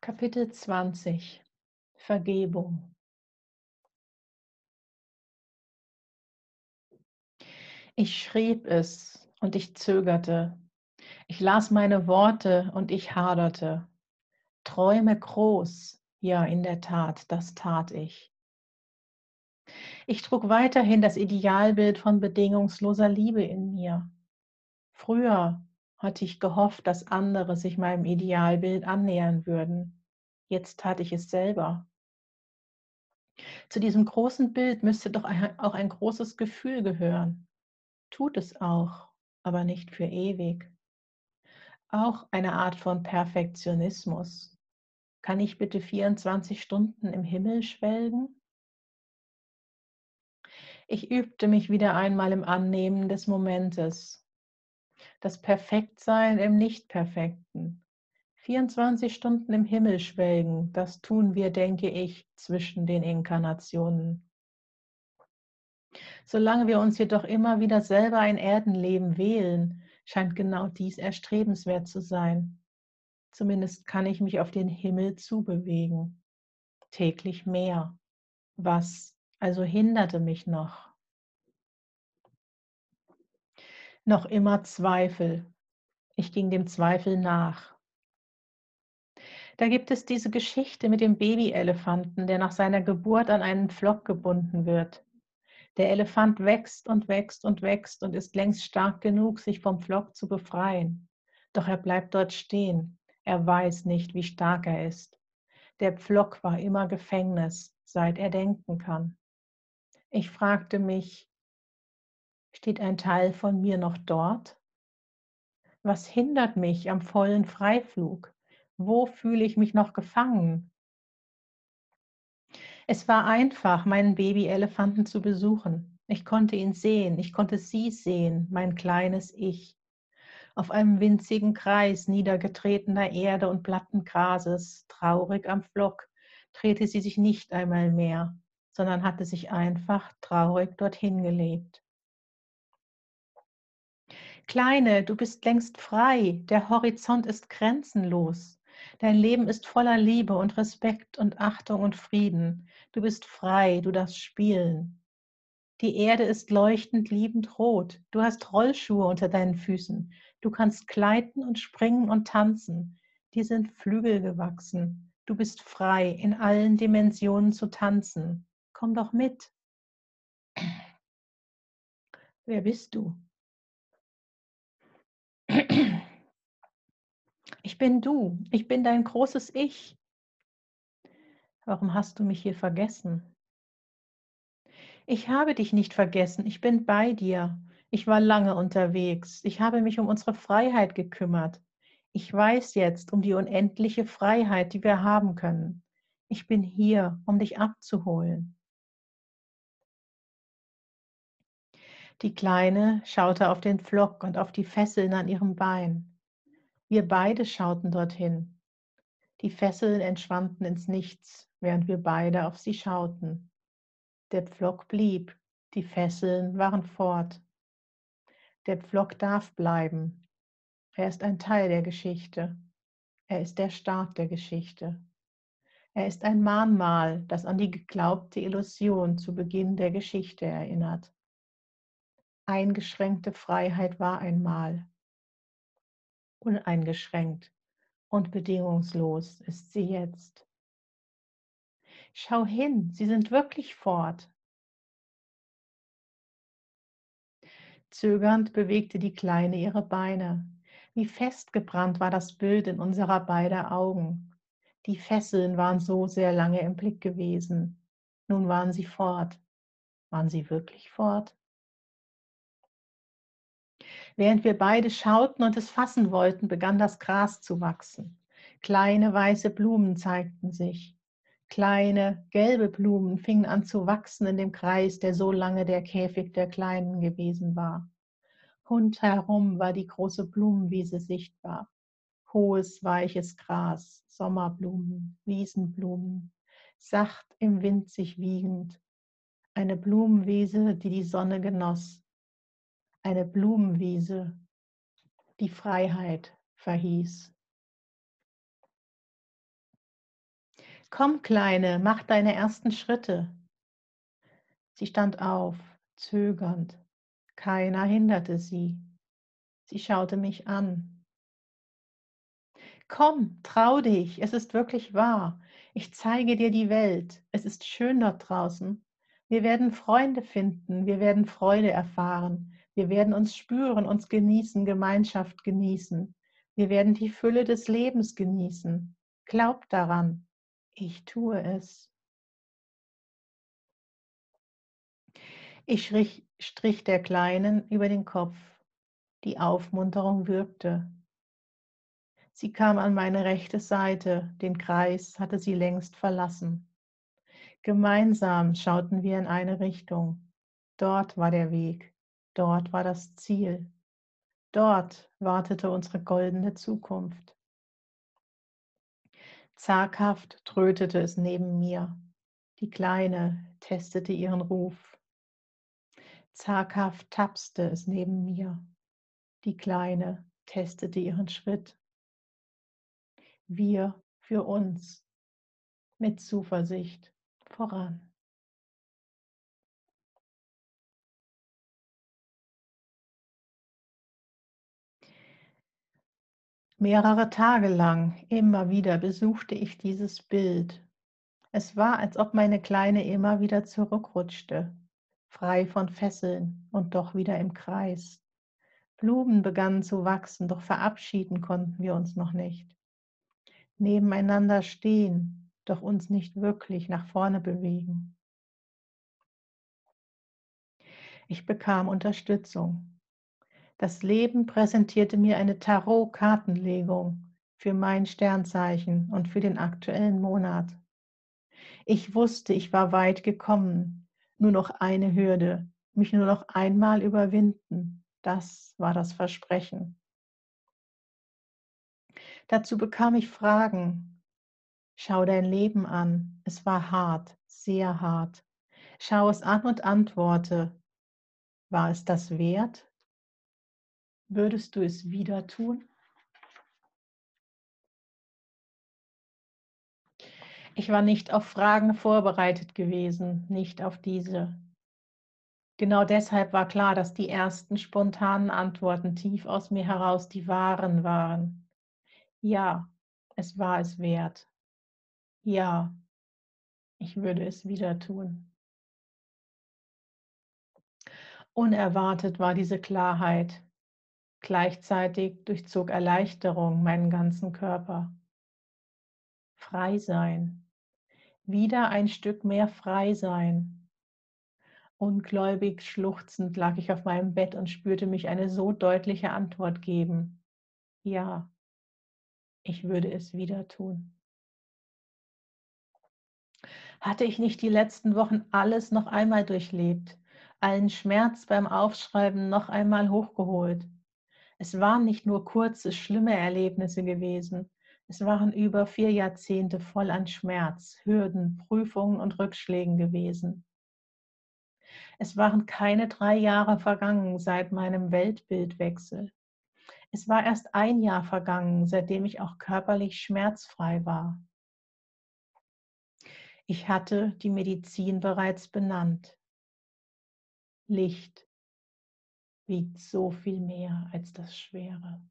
Kapitel 20 Vergebung Ich schrieb es und ich zögerte. Ich las meine Worte und ich haderte. Träume groß, ja in der Tat, das tat ich. Ich trug weiterhin das Idealbild von bedingungsloser Liebe in mir. Früher hatte ich gehofft, dass andere sich meinem Idealbild annähern würden. Jetzt tat ich es selber. Zu diesem großen Bild müsste doch auch ein großes Gefühl gehören. Tut es auch, aber nicht für ewig. Auch eine Art von Perfektionismus. Kann ich bitte 24 Stunden im Himmel schwelgen? Ich übte mich wieder einmal im Annehmen des Momentes. Das Perfektsein im Nichtperfekten. 24 Stunden im Himmel schwelgen, das tun wir, denke ich, zwischen den Inkarnationen. Solange wir uns jedoch immer wieder selber ein Erdenleben wählen, scheint genau dies erstrebenswert zu sein. Zumindest kann ich mich auf den Himmel zubewegen. Täglich mehr. Was also hinderte mich noch? Noch immer Zweifel. Ich ging dem Zweifel nach. Da gibt es diese Geschichte mit dem Babyelefanten, der nach seiner Geburt an einen Pflock gebunden wird. Der Elefant wächst und wächst und wächst und ist längst stark genug, sich vom Pflock zu befreien. Doch er bleibt dort stehen. Er weiß nicht, wie stark er ist. Der Pflock war immer Gefängnis, seit er denken kann. Ich fragte mich, steht ein Teil von mir noch dort? Was hindert mich am vollen Freiflug? Wo fühle ich mich noch gefangen? Es war einfach, meinen Babyelefanten zu besuchen. Ich konnte ihn sehen, ich konnte sie sehen, mein kleines Ich. Auf einem winzigen Kreis niedergetretener Erde und Plattengrases, traurig am Flock, drehte sie sich nicht einmal mehr, sondern hatte sich einfach traurig dorthin gelebt. Kleine, du bist längst frei, der Horizont ist grenzenlos. Dein Leben ist voller Liebe und Respekt und Achtung und Frieden. Du bist frei, du darfst spielen. Die Erde ist leuchtend liebend rot. Du hast Rollschuhe unter deinen Füßen. Du kannst gleiten und springen und tanzen. Dir sind Flügel gewachsen. Du bist frei, in allen Dimensionen zu tanzen. Komm doch mit. Wer bist du? Ich bin du, ich bin dein großes Ich. Warum hast du mich hier vergessen? Ich habe dich nicht vergessen, ich bin bei dir. Ich war lange unterwegs, ich habe mich um unsere Freiheit gekümmert. Ich weiß jetzt um die unendliche Freiheit, die wir haben können. Ich bin hier, um dich abzuholen. Die Kleine schaute auf den Pflock und auf die Fesseln an ihrem Bein. Wir beide schauten dorthin. Die Fesseln entschwanden ins Nichts, während wir beide auf sie schauten. Der Pflock blieb, die Fesseln waren fort. Der Pflock darf bleiben. Er ist ein Teil der Geschichte. Er ist der Start der Geschichte. Er ist ein Mahnmal, das an die geglaubte Illusion zu Beginn der Geschichte erinnert. Eingeschränkte Freiheit war einmal, Uneingeschränkt und bedingungslos ist sie jetzt. Schau hin, sie sind wirklich fort. Zögernd bewegte die Kleine ihre Beine. Wie festgebrannt war das Bild in unserer beider Augen. Die Fesseln waren so sehr lange im Blick gewesen. Nun waren sie fort. Waren sie wirklich fort? Während wir beide schauten und es fassen wollten, begann das Gras zu wachsen. Kleine weiße Blumen zeigten sich. Kleine gelbe Blumen fingen an zu wachsen in dem Kreis, der so lange der Käfig der Kleinen gewesen war. Rundherum war die große Blumenwiese sichtbar. Hohes, weiches Gras, Sommerblumen, Wiesenblumen, sacht im Wind sich wiegend. Eine Blumenwiese, die die Sonne genoss, eine Blumenwiese, die Freiheit verhieß. Komm, Kleine, mach deine ersten Schritte. Sie stand auf, zögernd. Keiner hinderte sie. Sie schaute mich an. Komm, trau dich, es ist wirklich wahr. Ich zeige dir die Welt. Es ist schön dort draußen. Wir werden Freunde finden, wir werden Freude erfahren. Wir werden uns spüren, uns genießen, Gemeinschaft genießen. Wir werden die Fülle des Lebens genießen. Glaub daran, ich tue es. Ich strich, strich der Kleinen über den Kopf. Die Aufmunterung wirkte. Sie kam an meine rechte Seite, den Kreis hatte sie längst verlassen. Gemeinsam schauten wir in eine Richtung. Dort war der Weg, dort war das Ziel. Dort wartete unsere goldene Zukunft. Zaghaft trötete es neben mir. Die Kleine testete ihren Ruf. Zaghaft tapste es neben mir. Die Kleine testete ihren Schritt. Wir für uns mit Zuversicht voran. Mehrere Tage lang, immer wieder besuchte ich dieses Bild. Es war, als ob meine Kleine immer wieder zurückrutschte, frei von Fesseln und doch wieder im Kreis. Blumen begannen zu wachsen, doch verabschieden konnten wir uns noch nicht. Nebeneinander stehen, doch uns nicht wirklich nach vorne bewegen. Ich bekam Unterstützung. Das Leben präsentierte mir eine Tarot-Kartenlegung für mein Sternzeichen und für den aktuellen Monat. Ich wusste, ich war weit gekommen, nur noch eine Hürde, mich nur noch einmal überwinden. Das war das Versprechen. Dazu bekam ich Fragen. Schau dein Leben an. Es war hart, sehr hart. Schau es an und antworte. War es das wert? Würdest du es wieder tun? Ich war nicht auf Fragen vorbereitet gewesen, nicht auf diese. Genau deshalb war klar, dass die ersten spontanen Antworten tief aus mir heraus die wahren waren. Ja, es war es wert. Ja, ich würde es wieder tun. Unerwartet war diese Klarheit. Gleichzeitig durchzog Erleichterung meinen ganzen Körper. Frei sein, wieder ein Stück mehr frei sein. Ungläubig schluchzend lag ich auf meinem Bett und spürte mich eine so deutliche Antwort geben. Ja, ich würde es wieder tun. Hatte ich nicht die letzten Wochen alles noch einmal durchlebt, allen Schmerz beim Aufschreiben noch einmal hochgeholt? Es waren nicht nur kurze, schlimme Erlebnisse gewesen, es waren über vier Jahrzehnte voll an Schmerz, Hürden, Prüfungen und Rückschlägen gewesen. Es waren keine drei Jahre vergangen seit meinem Weltbildwechsel. Es war erst ein Jahr vergangen, seitdem ich auch körperlich schmerzfrei war. Ich hatte die Medizin bereits benannt. Licht wiegt so viel mehr als das Schwere.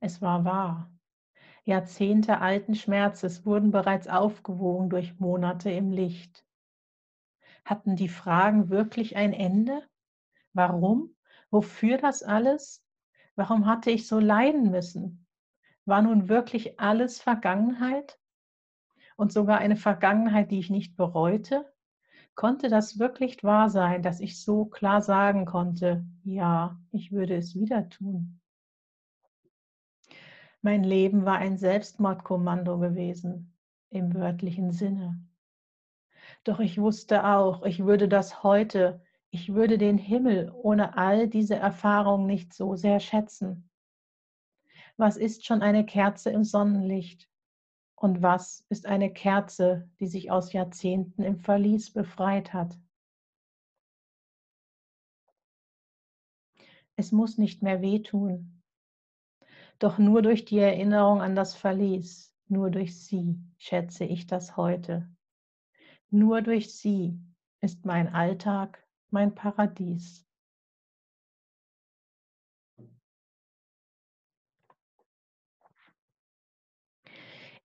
Es war wahr. Jahrzehnte alten Schmerzes wurden bereits aufgewogen durch Monate im Licht. Hatten die Fragen wirklich ein Ende? Warum? Wofür das alles? Warum hatte ich so leiden müssen? War nun wirklich alles Vergangenheit? Und sogar eine Vergangenheit, die ich nicht bereute? Konnte das wirklich wahr sein, dass ich so klar sagen konnte, ja, ich würde es wieder tun? Mein Leben war ein Selbstmordkommando gewesen, im wörtlichen Sinne. Doch ich wusste auch, ich würde das heute, ich würde den Himmel ohne all diese Erfahrungen nicht so sehr schätzen. Was ist schon eine Kerze im Sonnenlicht? Und was ist eine Kerze, die sich aus Jahrzehnten im Verlies befreit hat? Es muss nicht mehr wehtun, Doch nur durch die Erinnerung an das Verlies, nur durch sie schätze ich das heute. Nur durch sie ist mein Alltag mein Paradies.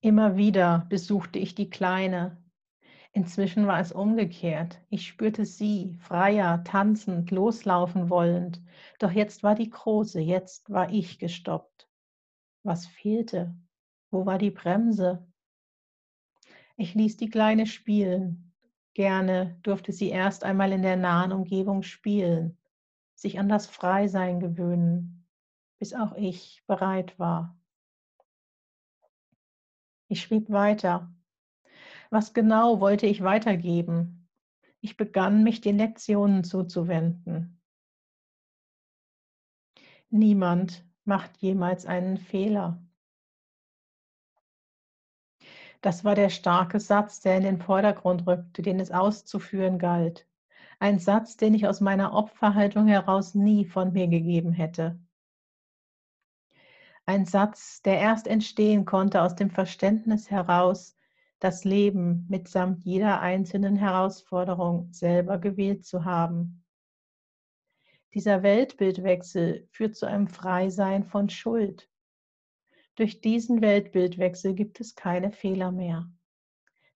Immer wieder besuchte ich die Kleine. Inzwischen war es umgekehrt. Ich spürte sie, freier, tanzend, loslaufen wollend. Doch jetzt war die Große, jetzt war ich gestoppt. Was fehlte? Wo war die Bremse? Ich ließ die Kleine spielen. Gerne durfte sie erst einmal in der nahen Umgebung spielen, sich an das Freisein gewöhnen, bis auch ich bereit war. Ich schrieb weiter. Was genau wollte ich weitergeben? Ich begann, mich den Lektionen zuzuwenden. Niemand macht jemals einen Fehler. Das war der starke Satz, der in den Vordergrund rückte, den es auszuführen galt. Ein Satz, den ich aus meiner Opferhaltung heraus nie von mir gegeben hätte. Ein Satz, der erst entstehen konnte aus dem Verständnis heraus, das Leben mitsamt jeder einzelnen Herausforderung selber gewählt zu haben. Dieser Weltbildwechsel führt zu einem Freisein von Schuld. Durch diesen Weltbildwechsel gibt es keine Fehler mehr.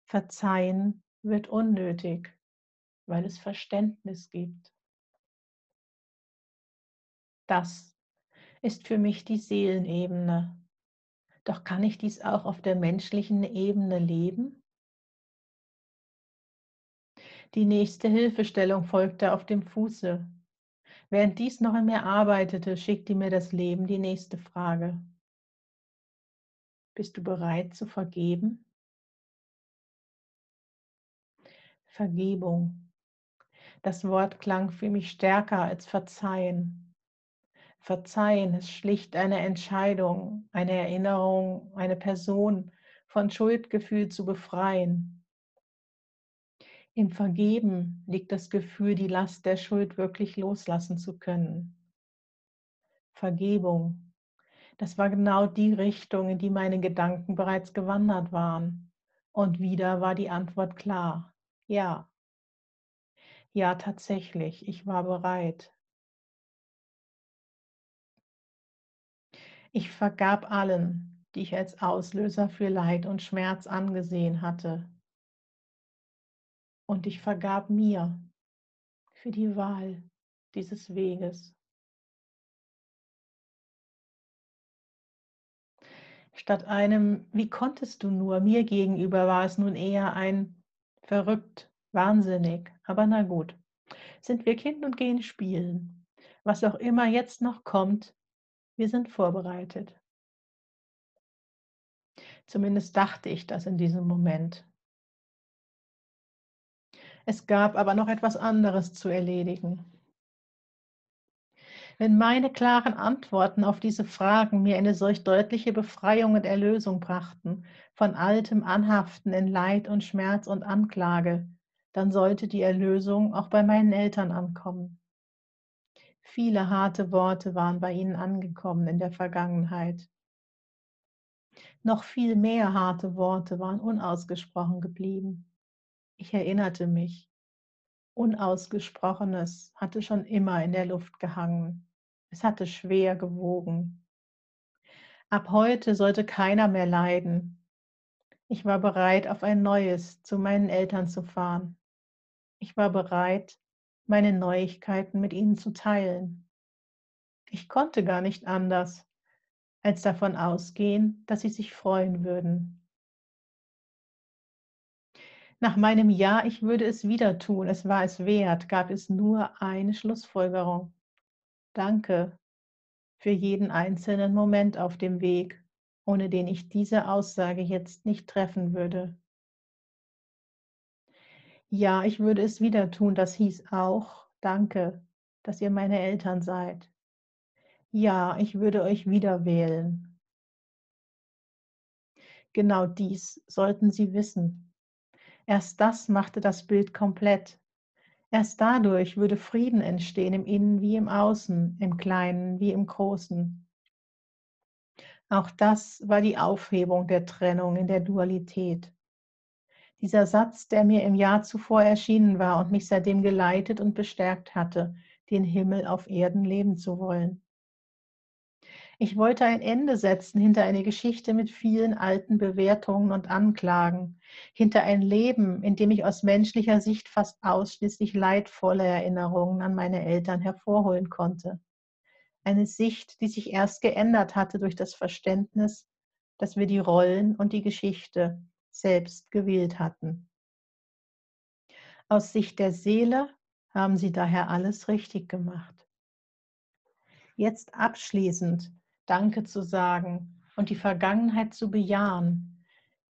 Verzeihen wird unnötig, weil es Verständnis gibt. Das ist für mich die Seelenebene. Doch kann ich dies auch auf der menschlichen Ebene leben? Die nächste Hilfestellung folgte auf dem Fuße. Während dies noch in mir arbeitete, schickte mir das Leben die nächste Frage. Bist du bereit zu vergeben? Vergebung. Das Wort klang für mich stärker als Verzeihen. Verzeihen ist schlicht eine Entscheidung, eine Erinnerung, eine Person von Schuldgefühl zu befreien. Im Vergeben liegt das Gefühl, die Last der Schuld wirklich loslassen zu können. Vergebung, das war genau die Richtung, in die meine Gedanken bereits gewandert waren. Und wieder war die Antwort klar. Ja. Ja, tatsächlich, ich war bereit. Ich vergab allen, die ich als Auslöser für Leid und Schmerz angesehen hatte. Und ich vergab mir für die Wahl dieses Weges. Statt einem, wie konntest du nur, mir gegenüber war es nun eher ein verrückt, wahnsinnig, aber na gut. Sind wir Kind und gehen spielen. Was auch immer jetzt noch kommt, wir sind vorbereitet. Zumindest dachte ich das in diesem Moment. Es gab aber noch etwas anderes zu erledigen. Wenn meine klaren Antworten auf diese Fragen mir eine solch deutliche Befreiung und Erlösung brachten, von altem Anhaften in Leid und Schmerz und Anklage, dann sollte die Erlösung auch bei meinen Eltern ankommen. Viele harte Worte waren bei ihnen angekommen in der Vergangenheit. Noch viel mehr harte Worte waren unausgesprochen geblieben. Ich erinnerte mich. Unausgesprochenes hatte schon immer in der Luft gehangen. Es hatte schwer gewogen. Ab heute sollte keiner mehr leiden. Ich war bereit, auf ein neues zu meinen Eltern zu fahren. Ich war bereit, meine Neuigkeiten mit ihnen zu teilen. Ich konnte gar nicht anders, als davon ausgehen, dass sie sich freuen würden. Nach meinem Ja, ich würde es wieder tun, es war es wert, gab es nur eine Schlussfolgerung. Danke für jeden einzelnen Moment auf dem Weg, ohne den ich diese Aussage jetzt nicht treffen würde. Ja, ich würde es wieder tun. Das hieß auch, danke, dass ihr meine Eltern seid. Ja, ich würde euch wieder wählen. Genau dies sollten Sie wissen. Erst das machte das Bild komplett. Erst dadurch würde Frieden entstehen im Innen wie im Außen, im Kleinen wie im Großen. Auch das war die Aufhebung der Trennung in der Dualität. Dieser Satz, der mir im Jahr zuvor erschienen war und mich seitdem geleitet und bestärkt hatte, den Himmel auf Erden leben zu wollen. Ich wollte ein Ende setzen hinter eine Geschichte mit vielen alten Bewertungen und Anklagen, hinter ein Leben, in dem ich aus menschlicher Sicht fast ausschließlich leidvolle Erinnerungen an meine Eltern hervorholen konnte. Eine Sicht, die sich erst geändert hatte durch das Verständnis, dass wir die Rollen und die Geschichte selbst gewählt hatten. Aus Sicht der Seele haben sie daher alles richtig gemacht. Jetzt abschließend Danke zu sagen und die Vergangenheit zu bejahen,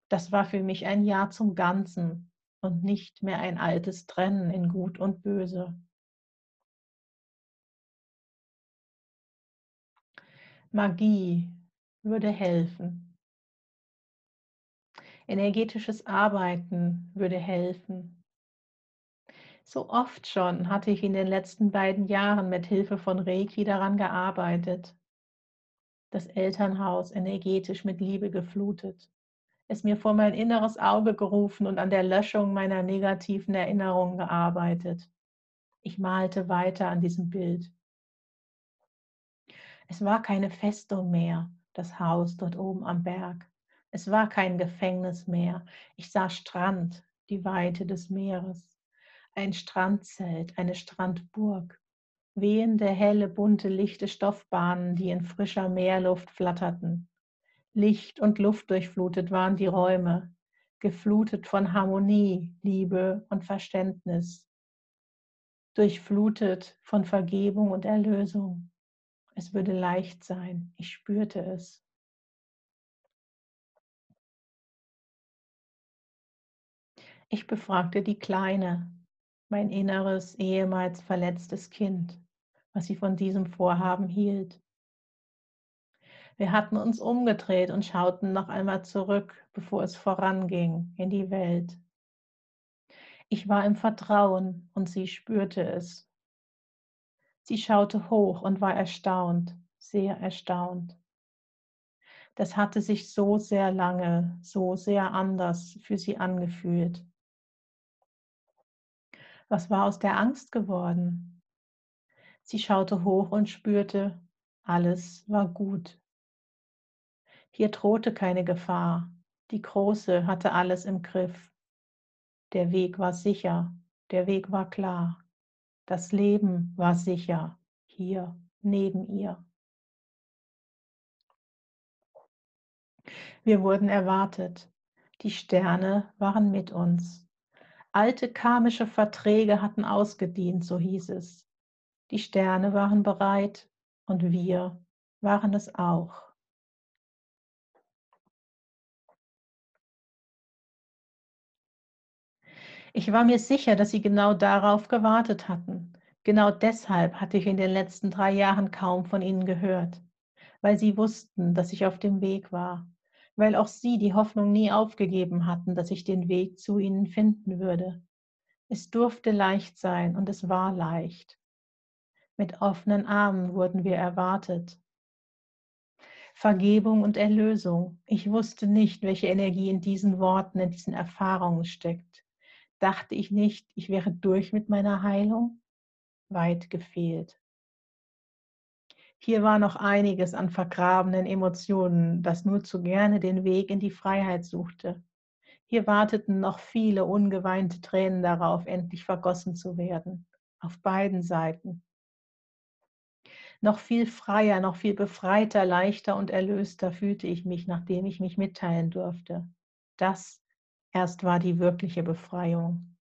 das war für mich ein Ja zum Ganzen und nicht mehr ein altes Trennen in Gut und Böse. Magie würde helfen. Energetisches Arbeiten würde helfen. So oft schon hatte ich in den letzten beiden Jahren mit Hilfe von Reiki daran gearbeitet das Elternhaus energetisch mit Liebe geflutet, es mir vor mein inneres Auge gerufen und an der Löschung meiner negativen Erinnerungen gearbeitet. Ich malte weiter an diesem Bild. Es war keine Festung mehr, das Haus dort oben am Berg. Es war kein Gefängnis mehr. Ich sah Strand, die Weite des Meeres. Ein Strandzelt, eine Strandburg wehende, helle, bunte, lichte Stoffbahnen, die in frischer Meerluft flatterten. Licht und Luft durchflutet waren die Räume, geflutet von Harmonie, Liebe und Verständnis, durchflutet von Vergebung und Erlösung. Es würde leicht sein, ich spürte es. Ich befragte die Kleine, mein inneres, ehemals verletztes Kind was sie von diesem Vorhaben hielt. Wir hatten uns umgedreht und schauten noch einmal zurück, bevor es voranging in die Welt. Ich war im Vertrauen und sie spürte es. Sie schaute hoch und war erstaunt, sehr erstaunt. Das hatte sich so sehr lange, so sehr anders für sie angefühlt. Was war aus der Angst geworden? Sie schaute hoch und spürte, alles war gut. Hier drohte keine Gefahr. Die Große hatte alles im Griff. Der Weg war sicher, der Weg war klar. Das Leben war sicher, hier neben ihr. Wir wurden erwartet. Die Sterne waren mit uns. Alte karmische Verträge hatten ausgedient, so hieß es. Die Sterne waren bereit und wir waren es auch. Ich war mir sicher, dass sie genau darauf gewartet hatten. Genau deshalb hatte ich in den letzten drei Jahren kaum von ihnen gehört, weil sie wussten, dass ich auf dem Weg war, weil auch sie die Hoffnung nie aufgegeben hatten, dass ich den Weg zu ihnen finden würde. Es durfte leicht sein und es war leicht. Mit offenen Armen wurden wir erwartet. Vergebung und Erlösung. Ich wusste nicht, welche Energie in diesen Worten, in diesen Erfahrungen steckt. Dachte ich nicht, ich wäre durch mit meiner Heilung? Weit gefehlt. Hier war noch einiges an vergrabenen Emotionen, das nur zu gerne den Weg in die Freiheit suchte. Hier warteten noch viele ungeweinte Tränen darauf, endlich vergossen zu werden, auf beiden Seiten noch viel freier, noch viel befreiter, leichter und erlöster fühlte ich mich, nachdem ich mich mitteilen durfte. Das erst war die wirkliche Befreiung.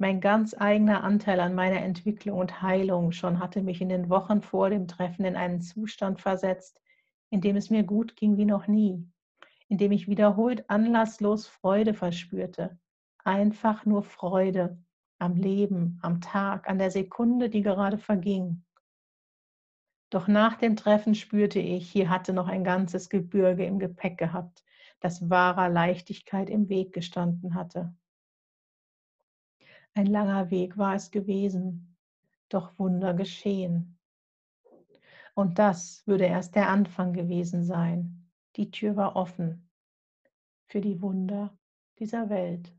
Mein ganz eigener Anteil an meiner Entwicklung und Heilung schon hatte mich in den Wochen vor dem Treffen in einen Zustand versetzt, in dem es mir gut ging wie noch nie, in dem ich wiederholt anlasslos Freude verspürte, einfach nur Freude am Leben, am Tag, an der Sekunde, die gerade verging. Doch nach dem Treffen spürte ich, hier hatte noch ein ganzes Gebirge im Gepäck gehabt, das wahrer Leichtigkeit im Weg gestanden hatte. Ein langer Weg war es gewesen, doch Wunder geschehen. Und das würde erst der Anfang gewesen sein. Die Tür war offen für die Wunder dieser Welt.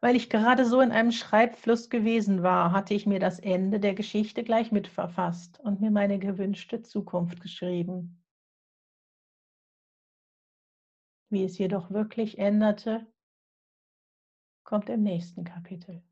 Weil ich gerade so in einem Schreibfluss gewesen war, hatte ich mir das Ende der Geschichte gleich mitverfasst und mir meine gewünschte Zukunft geschrieben. Wie es jedoch wirklich änderte, kommt im nächsten Kapitel.